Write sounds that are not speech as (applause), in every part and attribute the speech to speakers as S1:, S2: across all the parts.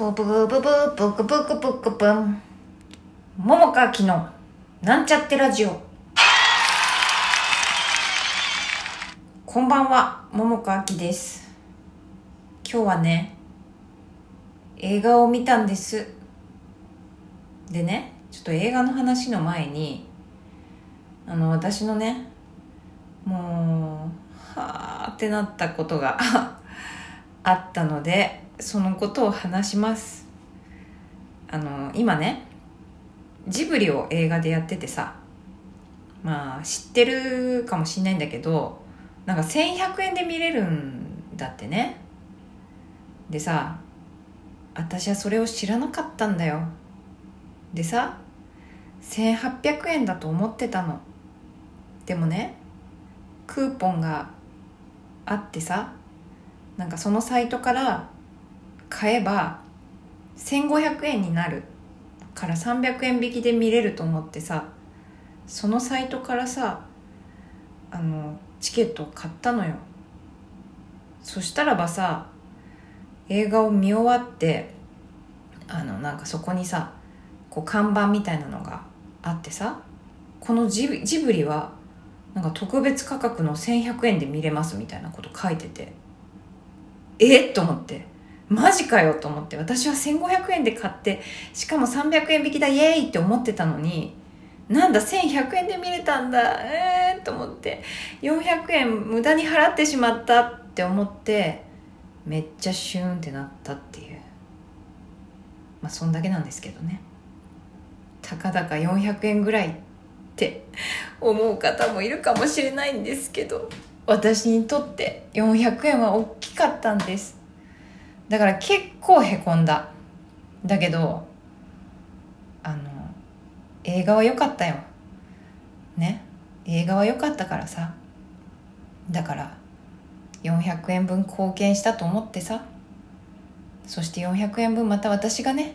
S1: ブブブブブクブクブクブン。桃川きのなんちゃってラジオ。こんばんは、桃川きです。今日はね、映画を見たんです。でね、ちょっと映画の話の前に、あの、私のね、もう、はーってなったことがあったので、そのことを話します。あの、今ね、ジブリを映画でやっててさ、まあ、知ってるかもしんないんだけど、なんか1100円で見れるんだってね。でさ、私はそれを知らなかったんだよ。でさ、1800円だと思ってたの。でもね、クーポンがあってさ、なんかそのサイトから買えば1500円になるから300円引きで見れると思ってさそのサイトからさあのチケットを買ったのよ。そしたらばさ映画を見終わってあのなんかそこにさこう看板みたいなのがあってさこのジブリはなんか特別価格の1100円で見れますみたいなこと書いててえっ？と思って。マジかよと思って私は1500円で買ってしかも300円引きだイエーイって思ってたのになんだ1100円で見れたんだえー、と思って400円無駄に払ってしまったって思ってめっちゃシューンってなったっていう。まあそんだけなんですけどね。たかだか400円ぐらいって思う方もいるかもしれないんですけど私にとって400円は大きかったんです。だから結構へこんだ。だけどあの映画は良かったよ。ね？映画は良かったからさ。だから400円分貢献したと思ってさ。そして400円分また私がね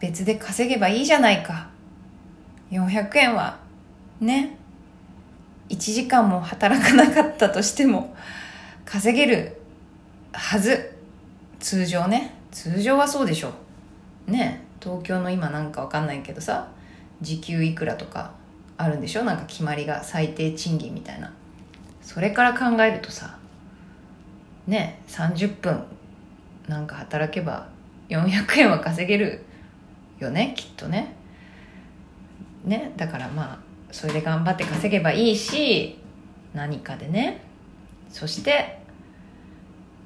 S1: 別で稼げばいいじゃないか。400円はね1時間も働かなかったとしても稼げるはず。通常ね通常はそうでしょ。ね東京の今なんかわかんないけどさ時給いくらとかあるんでしょ？なんか決まりが最低賃金みたいな。それから考えるとさね30分なんか働けば400円は稼げるよね？きっとね。ねだからまあそれで頑張って稼げばいいし何かでね。そして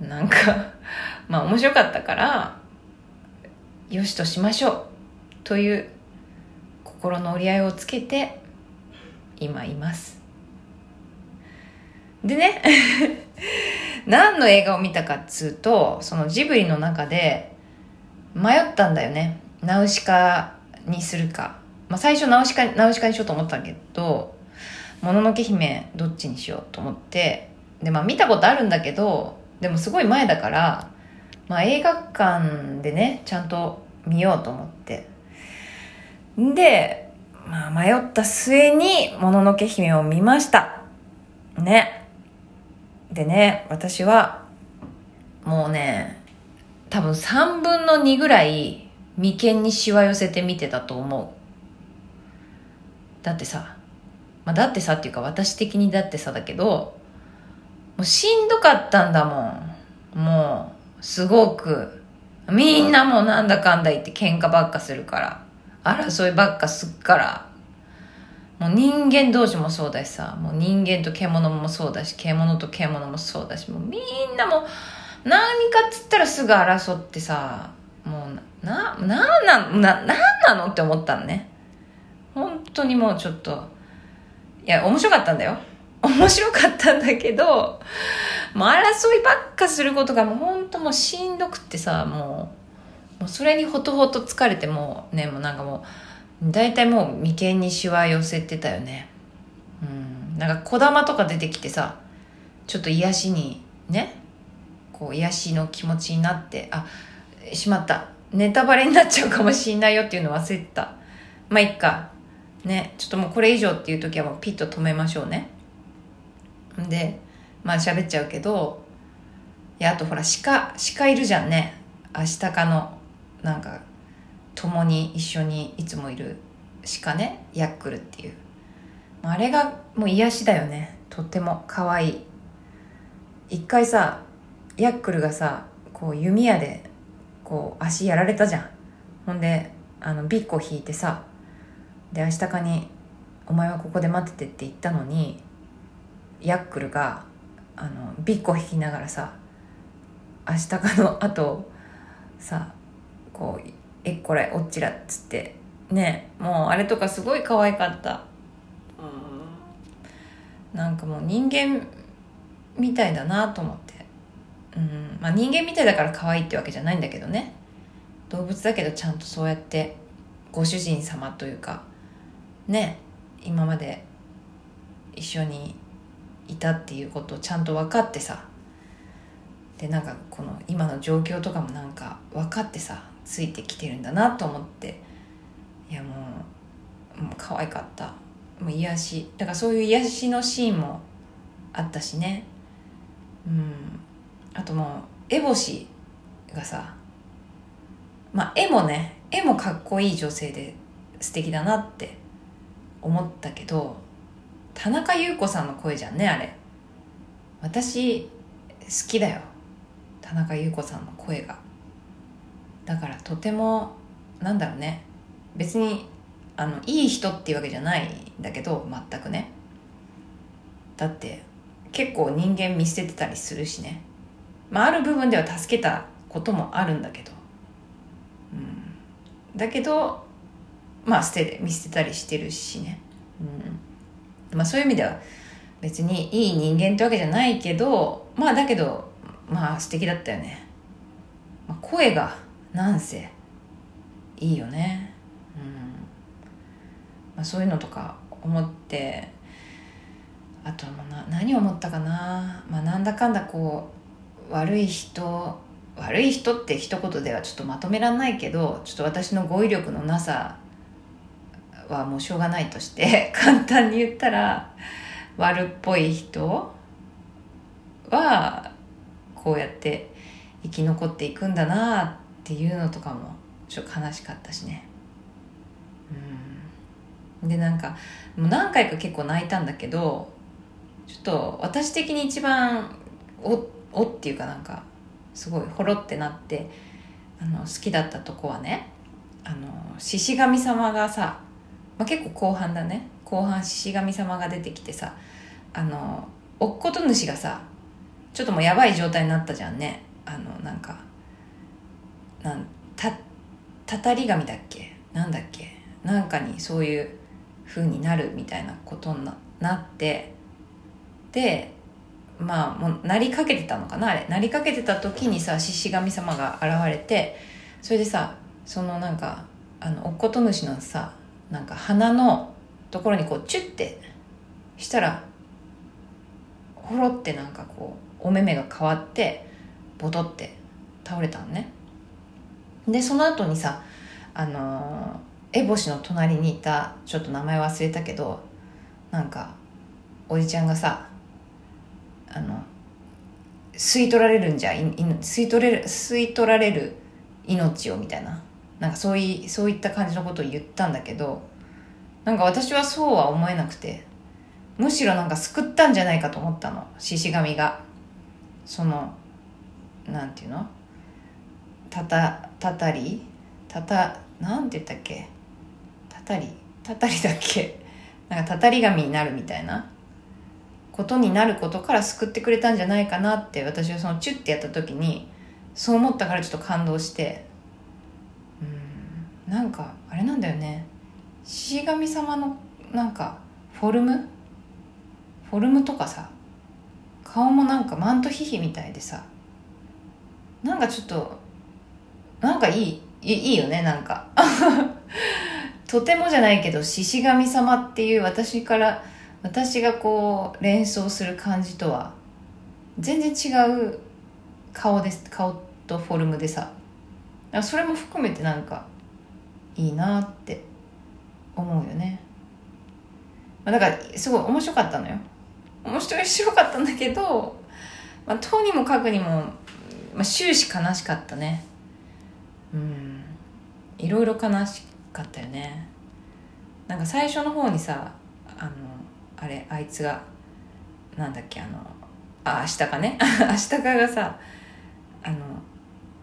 S1: なんかまあ面白かったからよしとしましょうという心の折り合いをつけて今います。でね (laughs) 何の映画を見たかっつうとそのジブリの中で迷ったんだよね。ナウシカにするか。まあ、最初ナウシカナウシカにしようと思ったけど「もののけ姫」どっちにしようと思って。でまあ見たことあるんだけどでもすごい前だから、まあ、映画館でねちゃんと見ようと思って。で、まあ、迷った末に「もののけ姫」を見ました。ね。でね私はもうね多分3分の2ぐらい眉間にしわ寄せて見てたと思う。だってさ、まあ、だってさっていうか私的にだってさだけど、もうしんどかったんだもん。もう、すごく。みんなもうなんだかんだ言って喧嘩ばっかするから。争いばっかすっから。もう人間同士もそうだしさ、もう人間と獣もそうだし、獣と獣もそうだし、もうみんなも何かっつったらすぐ争ってさ、もうな、な、なの、な、なんなのって思ったのね。本当にもうちょっと、いや、面白かったんだよ。面白かったんだけど、もう争いばっかすることがもう本当もうしんどくってさ、もう、もうそれにほとほと疲れてもうね、もうなんかもう、大体もう眉間にしわ寄せてたよね。うん。なんか小玉とか出てきてさ、ちょっと癒しに、ね、こう癒しの気持ちになって、あ、しまった。ネタバレになっちゃうかもしんないよっていうの忘れてた。まあ、いっか。ね、ちょっともうこれ以上っていう時はもうピッと止めましょうね。で、まあ喋っちゃうけど、いや、あとほら、鹿、鹿いるじゃんね。アシタカのなんか共に一緒にいつもいる鹿ね。ヤックルっていう。あれがもう癒しだよね。とっても可愛い。一回さヤックルがさこう弓矢でこう足やられたじゃん。ほんであのビッコ引いてさで明日かに「お前はここで待ってて」って言ったのにヤックルがあのビッコ引きながらさ明日かのあとさこう「えこれおっちら」っつってねもうあれとかすごい可愛かった。なんかもう人間みたいだなと思って。うん。まあ人間みたいだから可愛いってわけじゃないんだけどね。動物だけどちゃんとそうやってご主人様というかね今まで一緒にいたっていうことをちゃんと分かってさ。でなんかこの今の状況とかもなんか分かってさついてきてるんだなと思って。いやもうもう可愛かった。もう癒し。だからそういう癒しのシーンもあったしね。うん。あともう烏帽子がさまあ絵もね。絵もかっこいい女性で素敵だなって思ったけど田中優子さんの声じゃんねあれ。私好きだよ。田中優子さんの声が。だからとてもなんだろうね。別にあのいい人っていうわけじゃないんだけど全くね。だって結構人間見捨ててたりするしね。まあある部分では助けたこともあるんだけど。うん。だけどまあ捨て見捨てたりしてるしね。うん。まあそういう意味では別にいい人間ってわけじゃないけどまあだけどまあ素敵だったよね、まあ、声がなんせいいよね。まあ、そういうのとか思ってあとな何を思ったかな、まあ、なんだかんだこう悪い人悪い人って一言ではちょっとまとめらんないけどちょっと私の語彙力のなさはもうしょうがないとして (laughs) 簡単に言ったら悪っぽい人はこうやって生き残っていくんだなっていうのとかもちょっと悲しかったしね。でなんかもう何回か結構泣いたんだけどちょっと私的に一番おおっていうかなんかすごいほろってなってあの好きだったとこはねあの獅子神様がさ、まあ、結構後半だね。後半獅子神様が出てきてさあのおっこと主がさちょっともうやばい状態になったじゃんね。あのなんかなんたたたり神だっけ？なんだっけ？なんかにそういう風になるみたいなことにななってでまあもうなりかけてたのかなあれ。なりかけてた時にさ獅子神様が現れてそれでさそのなんかあのおっこと主のさなんか鼻のところにこうチュッてしたらほろってなんかこうお目目が変わってボトって倒れたのね。でその後にさあのー、烏帽子の隣にいたちょっと名前忘れたけどなんかおじちゃんがさあの吸い取られるんじゃい吸い取れる吸い取られる命をみたいな。なんかそういそういった感じのことを言ったんだけどなんか私はそうは思えなくてむしろなんか救ったんじゃないかと思ったの獅子神が。そのなんていうの？たたたたり？たたなんて言ったっけ？たたり？たたりだっけ？なんかたたり神になるみたいな。ことになることから救ってくれたんじゃないかなって私はそのチュッてやった時にそう思ったからちょっと感動してなんかあれなんだよね。獅子神様のなんかフォルム？フォルムとかさ顔もなんかマントヒヒみたいでさなんかちょっとなんかいい？いいよねなんか。(laughs) とてもじゃないけど獅子神様っていう私から私がこう連想する感じとは全然違う顔です顔とフォルムでさ。それも含めてなんかいいなって思うよね。まだからすごい面白かったのよ。面白かったんだけど、まあ、とにもかくにも、まあ、終始悲しかったね。うん。いろいろ悲しかったよね。なんか最初の方にさあのあれあいつがなんだっけあのあ明日かね？(laughs) 明日かがさあの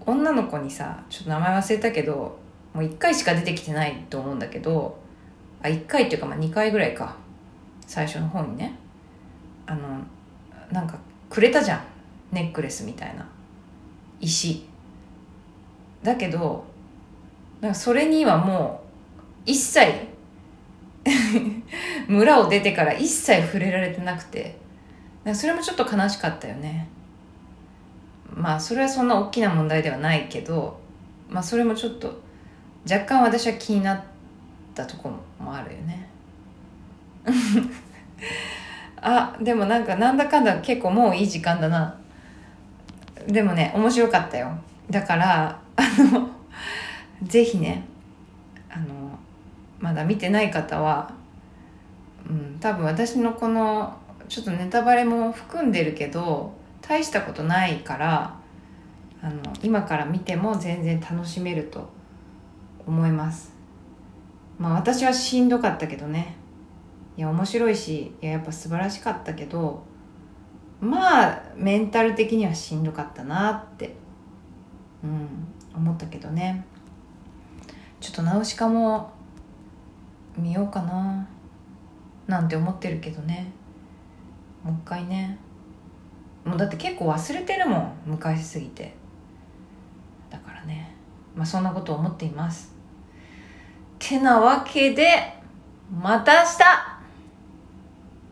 S1: 女の子にさちょっと名前忘れたけどもう1回しか出てきてないと思うんだけどあ1回っていうかまあ2回ぐらいか。最初の方にね。あのなんかくれたじゃん。ネックレスみたいな。石。だけどなんかそれにはもう一切 (laughs) 村を出てから一切触れられてなくて。それもちょっと悲しかったよね。まあそれはそんな大きな問題ではないけどまあそれもちょっと若干私は気になったとこもあるよね。(laughs) あでもなんかなんだかんだ結構もういい時間だな。でもね面白かったよ。だからあの (laughs) ぜひねあのまだ見てない方は、うん、多分私のこのちょっとネタバレも含んでるけど大したことないからあの今から見ても全然楽しめると思います。まあ私はしんどかったけどね。いや面白いしいややっぱ素晴らしかったけどまあメンタル的にはしんどかったなってうん思ったけどね。ちょっとナウシカも見ようかななんて思ってるけどね。もう一回ね。もうだって結構忘れてるもん昔すぎて。だからね。まあそんなこと思っています。てなわけでまた明日。